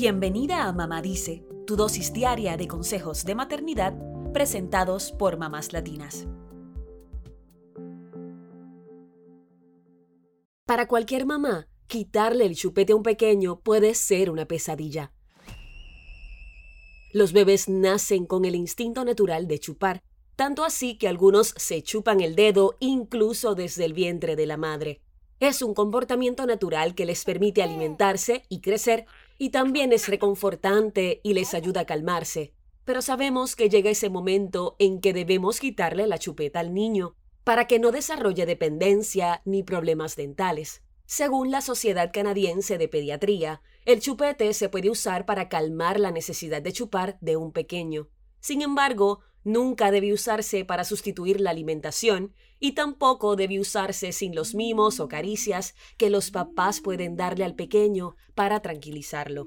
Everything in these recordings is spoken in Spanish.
Bienvenida a Mamá Dice, tu dosis diaria de consejos de maternidad presentados por mamás latinas. Para cualquier mamá, quitarle el chupete a un pequeño puede ser una pesadilla. Los bebés nacen con el instinto natural de chupar, tanto así que algunos se chupan el dedo incluso desde el vientre de la madre. Es un comportamiento natural que les permite alimentarse y crecer y también es reconfortante y les ayuda a calmarse. Pero sabemos que llega ese momento en que debemos quitarle la chupeta al niño para que no desarrolle dependencia ni problemas dentales. Según la Sociedad Canadiense de Pediatría, el chupete se puede usar para calmar la necesidad de chupar de un pequeño. Sin embargo, nunca debe usarse para sustituir la alimentación y tampoco debe usarse sin los mimos o caricias que los papás pueden darle al pequeño para tranquilizarlo.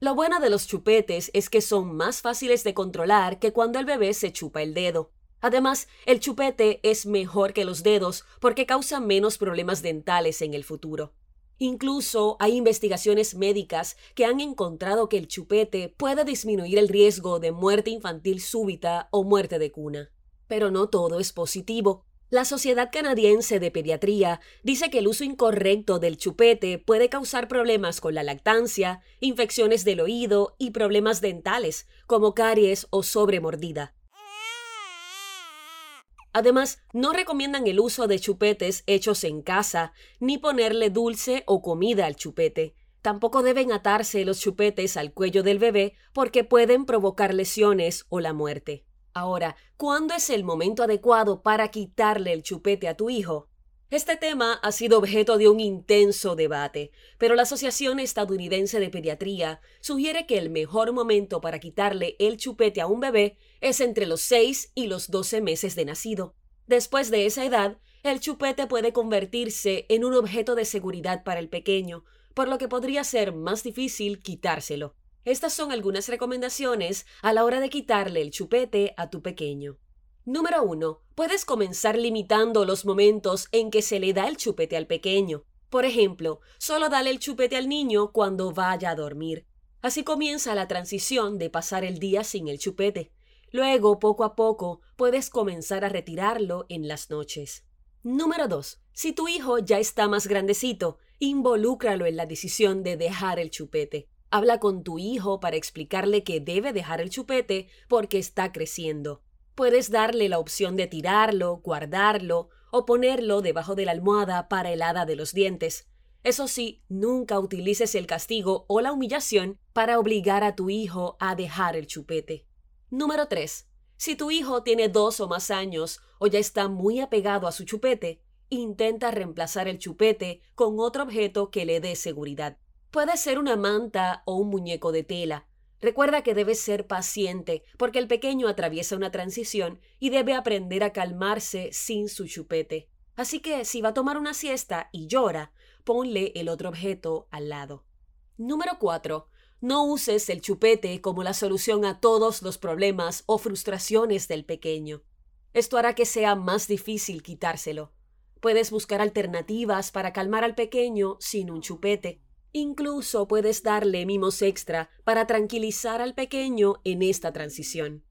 Lo bueno de los chupetes es que son más fáciles de controlar que cuando el bebé se chupa el dedo. Además, el chupete es mejor que los dedos porque causa menos problemas dentales en el futuro. Incluso hay investigaciones médicas que han encontrado que el chupete puede disminuir el riesgo de muerte infantil súbita o muerte de cuna. Pero no todo es positivo. La Sociedad Canadiense de Pediatría dice que el uso incorrecto del chupete puede causar problemas con la lactancia, infecciones del oído y problemas dentales, como caries o sobremordida. Además, no recomiendan el uso de chupetes hechos en casa, ni ponerle dulce o comida al chupete. Tampoco deben atarse los chupetes al cuello del bebé porque pueden provocar lesiones o la muerte. Ahora, ¿cuándo es el momento adecuado para quitarle el chupete a tu hijo? Este tema ha sido objeto de un intenso debate, pero la Asociación Estadounidense de Pediatría sugiere que el mejor momento para quitarle el chupete a un bebé es entre los 6 y los 12 meses de nacido. Después de esa edad, el chupete puede convertirse en un objeto de seguridad para el pequeño, por lo que podría ser más difícil quitárselo. Estas son algunas recomendaciones a la hora de quitarle el chupete a tu pequeño. Número 1. Puedes comenzar limitando los momentos en que se le da el chupete al pequeño. Por ejemplo, solo dale el chupete al niño cuando vaya a dormir. Así comienza la transición de pasar el día sin el chupete. Luego, poco a poco, puedes comenzar a retirarlo en las noches. Número 2. Si tu hijo ya está más grandecito, involúcralo en la decisión de dejar el chupete. Habla con tu hijo para explicarle que debe dejar el chupete porque está creciendo. Puedes darle la opción de tirarlo, guardarlo o ponerlo debajo de la almohada para el hada de los dientes. Eso sí, nunca utilices el castigo o la humillación para obligar a tu hijo a dejar el chupete. Número 3. Si tu hijo tiene dos o más años o ya está muy apegado a su chupete, intenta reemplazar el chupete con otro objeto que le dé seguridad. Puede ser una manta o un muñeco de tela, Recuerda que debes ser paciente, porque el pequeño atraviesa una transición y debe aprender a calmarse sin su chupete. Así que si va a tomar una siesta y llora, ponle el otro objeto al lado. Número 4. No uses el chupete como la solución a todos los problemas o frustraciones del pequeño. Esto hará que sea más difícil quitárselo. Puedes buscar alternativas para calmar al pequeño sin un chupete. Incluso puedes darle mimos extra para tranquilizar al pequeño en esta transición.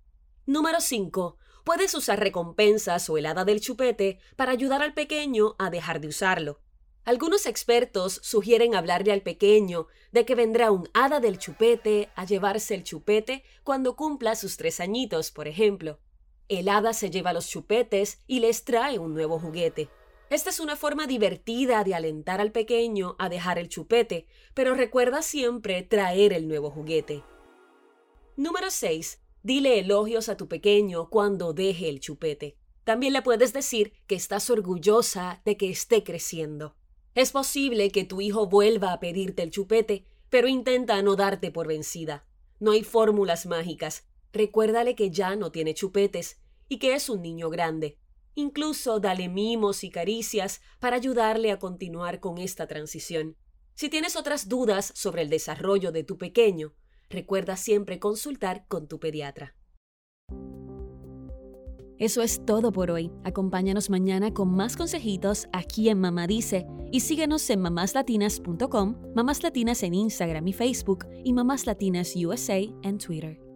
Número 5. Puedes usar recompensas o helada del chupete para ayudar al pequeño a dejar de usarlo. Algunos expertos sugieren hablarle al pequeño de que vendrá un hada del chupete a llevarse el chupete cuando cumpla sus tres añitos, por ejemplo. El hada se lleva los chupetes y les trae un nuevo juguete. Esta es una forma divertida de alentar al pequeño a dejar el chupete, pero recuerda siempre traer el nuevo juguete. Número 6. Dile elogios a tu pequeño cuando deje el chupete. También le puedes decir que estás orgullosa de que esté creciendo. Es posible que tu hijo vuelva a pedirte el chupete, pero intenta no darte por vencida. No hay fórmulas mágicas. Recuérdale que ya no tiene chupetes y que es un niño grande. Incluso dale mimos y caricias para ayudarle a continuar con esta transición. Si tienes otras dudas sobre el desarrollo de tu pequeño, recuerda siempre consultar con tu pediatra. Eso es todo por hoy. Acompáñanos mañana con más consejitos aquí en Mamá Dice y síguenos en mamáslatinas.com, Mamás Latinas en Instagram y Facebook y Mamás Latinas USA en Twitter.